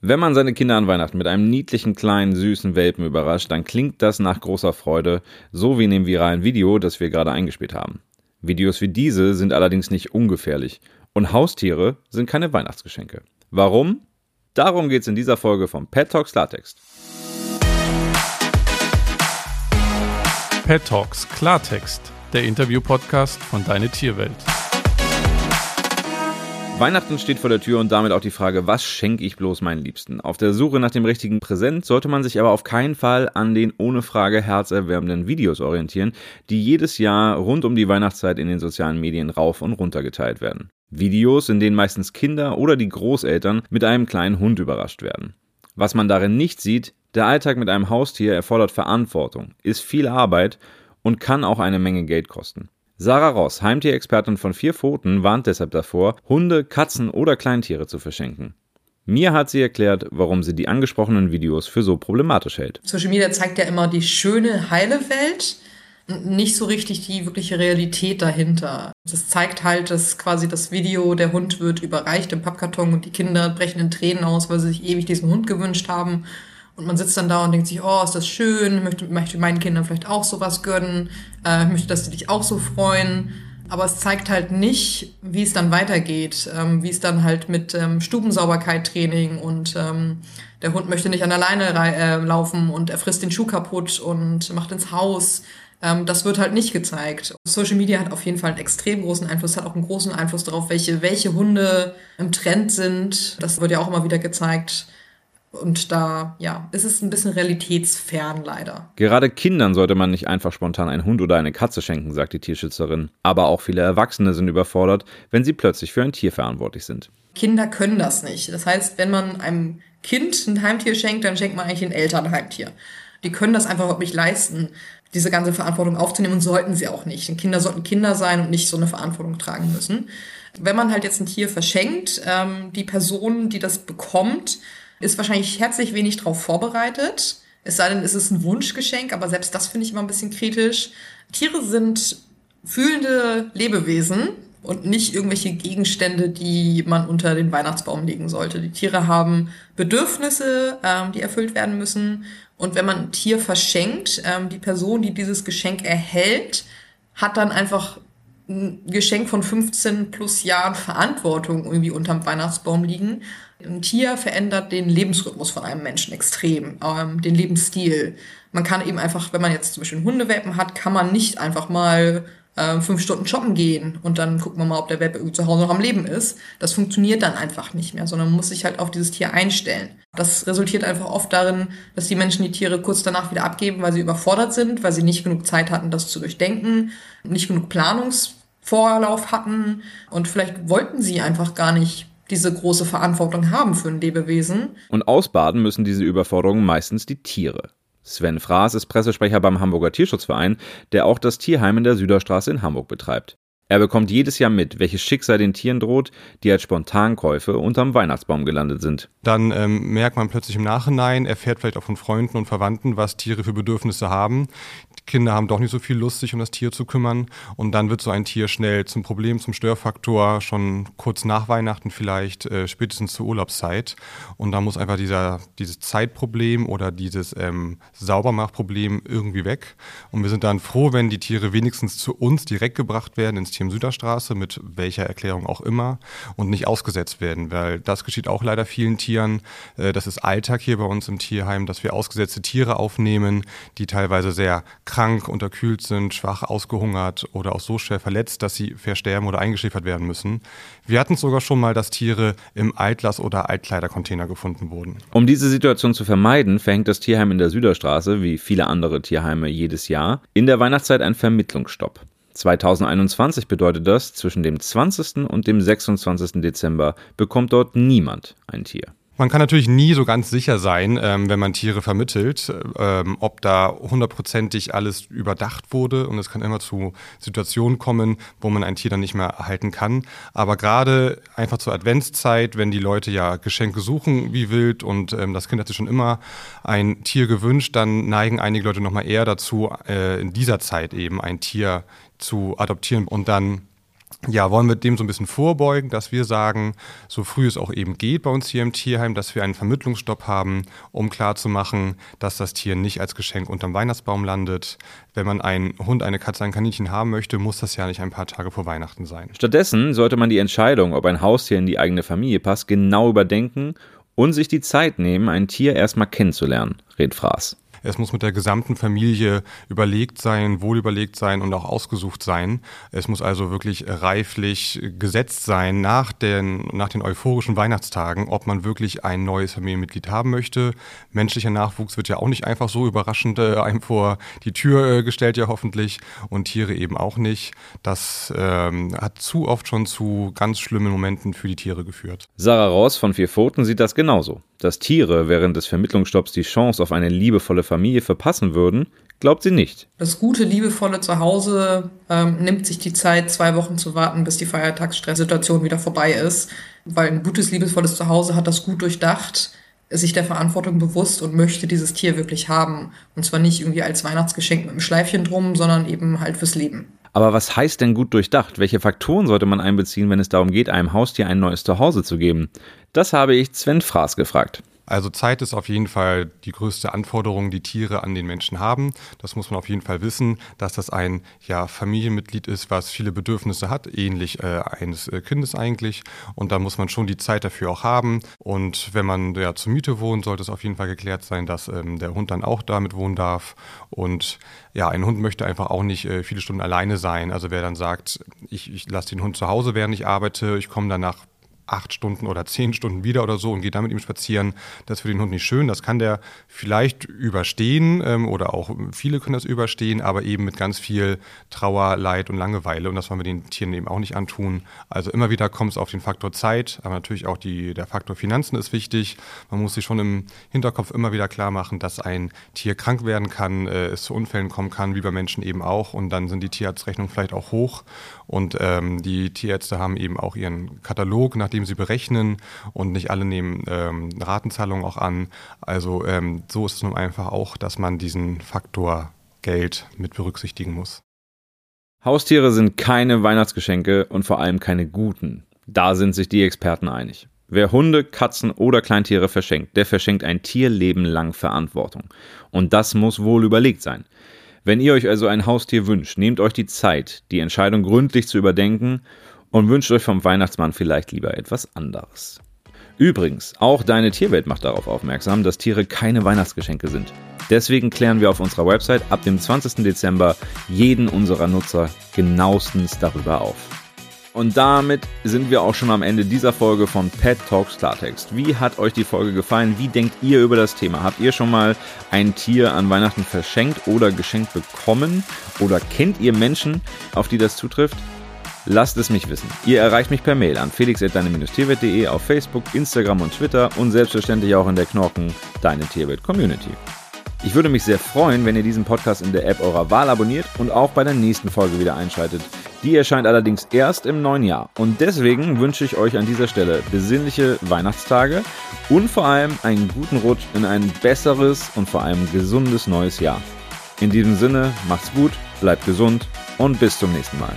Wenn man seine Kinder an Weihnachten mit einem niedlichen, kleinen, süßen Welpen überrascht, dann klingt das nach großer Freude, so wie in dem viralen Video, das wir gerade eingespielt haben. Videos wie diese sind allerdings nicht ungefährlich und Haustiere sind keine Weihnachtsgeschenke. Warum? Darum geht es in dieser Folge von Pet Talks Klartext. Pet Talks Klartext, der Interview-Podcast von Deine Tierwelt. Weihnachten steht vor der Tür und damit auch die Frage, was schenke ich bloß meinen Liebsten? Auf der Suche nach dem richtigen Präsent sollte man sich aber auf keinen Fall an den ohne Frage herzerwärmenden Videos orientieren, die jedes Jahr rund um die Weihnachtszeit in den sozialen Medien rauf und runter geteilt werden. Videos, in denen meistens Kinder oder die Großeltern mit einem kleinen Hund überrascht werden. Was man darin nicht sieht, der Alltag mit einem Haustier erfordert Verantwortung, ist viel Arbeit und kann auch eine Menge Geld kosten. Sarah Ross, Heimtierexpertin von Vier Pfoten, warnt deshalb davor, Hunde, Katzen oder Kleintiere zu verschenken. Mir hat sie erklärt, warum sie die angesprochenen Videos für so problematisch hält. Social Media zeigt ja immer die schöne, heile Welt, nicht so richtig die wirkliche Realität dahinter. Das zeigt halt, dass quasi das Video, der Hund wird überreicht im Pappkarton und die Kinder brechen in Tränen aus, weil sie sich ewig diesen Hund gewünscht haben. Und man sitzt dann da und denkt sich, oh, ist das schön, möchte, möchte meinen Kindern vielleicht auch sowas gönnen, äh, möchte, dass sie dich auch so freuen. Aber es zeigt halt nicht, wie es dann weitergeht, ähm, wie es dann halt mit ähm, Stubensauberkeit-Training und ähm, der Hund möchte nicht an der Leine äh, laufen und er frisst den Schuh kaputt und macht ins Haus. Ähm, das wird halt nicht gezeigt. Social Media hat auf jeden Fall einen extrem großen Einfluss, hat auch einen großen Einfluss darauf, welche, welche Hunde im Trend sind. Das wird ja auch immer wieder gezeigt. Und da, ja, ist es ein bisschen realitätsfern leider. Gerade Kindern sollte man nicht einfach spontan einen Hund oder eine Katze schenken, sagt die Tierschützerin. Aber auch viele Erwachsene sind überfordert, wenn sie plötzlich für ein Tier verantwortlich sind. Kinder können das nicht. Das heißt, wenn man einem Kind ein Heimtier schenkt, dann schenkt man eigentlich den Eltern ein Heimtier. Die können das einfach überhaupt nicht leisten, diese ganze Verantwortung aufzunehmen und sollten sie auch nicht. Denn Kinder sollten Kinder sein und nicht so eine Verantwortung tragen müssen. Wenn man halt jetzt ein Tier verschenkt, ähm, die Person, die das bekommt, ist wahrscheinlich herzlich wenig darauf vorbereitet. Es sei denn, es ist ein Wunschgeschenk, aber selbst das finde ich immer ein bisschen kritisch. Tiere sind fühlende Lebewesen und nicht irgendwelche Gegenstände, die man unter den Weihnachtsbaum legen sollte. Die Tiere haben Bedürfnisse, ähm, die erfüllt werden müssen. Und wenn man ein Tier verschenkt, ähm, die Person, die dieses Geschenk erhält, hat dann einfach ein Geschenk von 15 plus Jahren Verantwortung irgendwie unterm Weihnachtsbaum liegen. Ein Tier verändert den Lebensrhythmus von einem Menschen extrem, ähm, den Lebensstil. Man kann eben einfach, wenn man jetzt zum Beispiel einen Hundewelpen hat, kann man nicht einfach mal äh, fünf Stunden shoppen gehen und dann gucken wir mal, ob der Welpe zu Hause noch am Leben ist. Das funktioniert dann einfach nicht mehr, sondern man muss sich halt auf dieses Tier einstellen. Das resultiert einfach oft darin, dass die Menschen die Tiere kurz danach wieder abgeben, weil sie überfordert sind, weil sie nicht genug Zeit hatten, das zu durchdenken, nicht genug Planungs Vorlauf hatten und vielleicht wollten sie einfach gar nicht diese große Verantwortung haben für ein Lebewesen. Und ausbaden müssen diese Überforderungen meistens die Tiere. Sven Fraß ist Pressesprecher beim Hamburger Tierschutzverein, der auch das Tierheim in der Süderstraße in Hamburg betreibt. Er bekommt jedes Jahr mit, welches Schicksal den Tieren droht, die als Spontankäufe unterm Weihnachtsbaum gelandet sind. Dann ähm, merkt man plötzlich im Nachhinein, erfährt vielleicht auch von Freunden und Verwandten, was Tiere für Bedürfnisse haben. Kinder haben doch nicht so viel Lust, sich um das Tier zu kümmern. Und dann wird so ein Tier schnell zum Problem, zum Störfaktor, schon kurz nach Weihnachten vielleicht, äh, spätestens zur Urlaubszeit. Und da muss einfach dieser, dieses Zeitproblem oder dieses ähm, Saubermachproblem irgendwie weg. Und wir sind dann froh, wenn die Tiere wenigstens zu uns direkt gebracht werden, ins Tierheim Süderstraße, mit welcher Erklärung auch immer, und nicht ausgesetzt werden. Weil das geschieht auch leider vielen Tieren. Äh, das ist Alltag hier bei uns im Tierheim, dass wir ausgesetzte Tiere aufnehmen, die teilweise sehr krank unterkühlt sind, schwach, ausgehungert oder auch so schwer verletzt, dass sie versterben oder eingeschläfert werden müssen. Wir hatten sogar schon mal, dass Tiere im Altlass- oder Altkleidercontainer gefunden wurden. Um diese Situation zu vermeiden, verhängt das Tierheim in der Süderstraße, wie viele andere Tierheime jedes Jahr, in der Weihnachtszeit einen Vermittlungsstopp. 2021 bedeutet das, zwischen dem 20. und dem 26. Dezember bekommt dort niemand ein Tier. Man kann natürlich nie so ganz sicher sein, ähm, wenn man Tiere vermittelt, ähm, ob da hundertprozentig alles überdacht wurde und es kann immer zu Situationen kommen, wo man ein Tier dann nicht mehr erhalten kann. Aber gerade einfach zur Adventszeit, wenn die Leute ja Geschenke suchen wie wild und ähm, das Kind hat sich schon immer ein Tier gewünscht, dann neigen einige Leute nochmal eher dazu, äh, in dieser Zeit eben ein Tier zu adoptieren und dann ja, wollen wir dem so ein bisschen vorbeugen, dass wir sagen, so früh es auch eben geht bei uns hier im Tierheim, dass wir einen Vermittlungsstopp haben, um klarzumachen, dass das Tier nicht als Geschenk unterm Weihnachtsbaum landet. Wenn man einen Hund, eine Katze, ein Kaninchen haben möchte, muss das ja nicht ein paar Tage vor Weihnachten sein. Stattdessen sollte man die Entscheidung, ob ein Haustier in die eigene Familie passt, genau überdenken und sich die Zeit nehmen, ein Tier erstmal kennenzulernen, rät Fraß. Es muss mit der gesamten Familie überlegt sein, wohl überlegt sein und auch ausgesucht sein. Es muss also wirklich reiflich gesetzt sein nach den, nach den euphorischen Weihnachtstagen, ob man wirklich ein neues Familienmitglied haben möchte. Menschlicher Nachwuchs wird ja auch nicht einfach so überraschend äh, einem vor die Tür äh, gestellt, ja hoffentlich, und Tiere eben auch nicht. Das ähm, hat zu oft schon zu ganz schlimmen Momenten für die Tiere geführt. Sarah Ross von Vier Pfoten sieht das genauso. Dass Tiere während des Vermittlungsstopps die Chance auf eine liebevolle Familie verpassen würden, glaubt sie nicht. Das gute, liebevolle Zuhause ähm, nimmt sich die Zeit, zwei Wochen zu warten, bis die Feiertagsstresssituation wieder vorbei ist. Weil ein gutes, liebevolles Zuhause hat das gut durchdacht, ist sich der Verantwortung bewusst und möchte dieses Tier wirklich haben. Und zwar nicht irgendwie als Weihnachtsgeschenk mit einem Schleifchen drum, sondern eben halt fürs Leben. Aber was heißt denn gut durchdacht? Welche Faktoren sollte man einbeziehen, wenn es darum geht, einem Haustier ein neues Zuhause zu geben? Das habe ich Sven Fraß gefragt. Also Zeit ist auf jeden Fall die größte Anforderung, die Tiere an den Menschen haben. Das muss man auf jeden Fall wissen, dass das ein ja, Familienmitglied ist, was viele Bedürfnisse hat, ähnlich äh, eines äh, Kindes eigentlich. Und da muss man schon die Zeit dafür auch haben. Und wenn man ja zur Miete wohnt, sollte es auf jeden Fall geklärt sein, dass ähm, der Hund dann auch damit wohnen darf. Und ja, ein Hund möchte einfach auch nicht äh, viele Stunden alleine sein. Also wer dann sagt, ich, ich lasse den Hund zu Hause, während ich arbeite, ich komme danach acht Stunden oder zehn Stunden wieder oder so und geht dann mit ihm spazieren. Das ist für den Hund nicht schön. Das kann der vielleicht überstehen ähm, oder auch viele können das überstehen, aber eben mit ganz viel Trauer, Leid und Langeweile. Und das wollen wir den Tieren eben auch nicht antun. Also immer wieder kommt es auf den Faktor Zeit, aber natürlich auch die, der Faktor Finanzen ist wichtig. Man muss sich schon im Hinterkopf immer wieder klar machen, dass ein Tier krank werden kann, äh, es zu Unfällen kommen kann, wie bei Menschen eben auch. Und dann sind die Tierarztrechnungen vielleicht auch hoch. Und ähm, die Tierärzte haben eben auch ihren Katalog, nachdem sie berechnen und nicht alle nehmen ähm, Ratenzahlungen auch an. Also ähm, so ist es nun einfach auch, dass man diesen Faktor Geld mit berücksichtigen muss. Haustiere sind keine Weihnachtsgeschenke und vor allem keine guten. Da sind sich die Experten einig. Wer Hunde, Katzen oder Kleintiere verschenkt, der verschenkt ein Tierleben lang Verantwortung. Und das muss wohl überlegt sein. Wenn ihr euch also ein Haustier wünscht, nehmt euch die Zeit, die Entscheidung gründlich zu überdenken und wünscht euch vom Weihnachtsmann vielleicht lieber etwas anderes. Übrigens, auch deine Tierwelt macht darauf aufmerksam, dass Tiere keine Weihnachtsgeschenke sind. Deswegen klären wir auf unserer Website ab dem 20. Dezember jeden unserer Nutzer genauestens darüber auf. Und damit sind wir auch schon am Ende dieser Folge von Pet Talks Klartext. Wie hat euch die Folge gefallen? Wie denkt ihr über das Thema? Habt ihr schon mal ein Tier an Weihnachten verschenkt oder geschenkt bekommen? Oder kennt ihr Menschen, auf die das zutrifft? Lasst es mich wissen. Ihr erreicht mich per Mail an felix.deine-tierwelt.de auf Facebook, Instagram und Twitter und selbstverständlich auch in der Knorken Deine Tierwelt Community. Ich würde mich sehr freuen, wenn ihr diesen Podcast in der App eurer Wahl abonniert und auch bei der nächsten Folge wieder einschaltet. Die erscheint allerdings erst im neuen Jahr. Und deswegen wünsche ich euch an dieser Stelle besinnliche Weihnachtstage und vor allem einen guten Rutsch in ein besseres und vor allem gesundes neues Jahr. In diesem Sinne, macht's gut, bleibt gesund und bis zum nächsten Mal.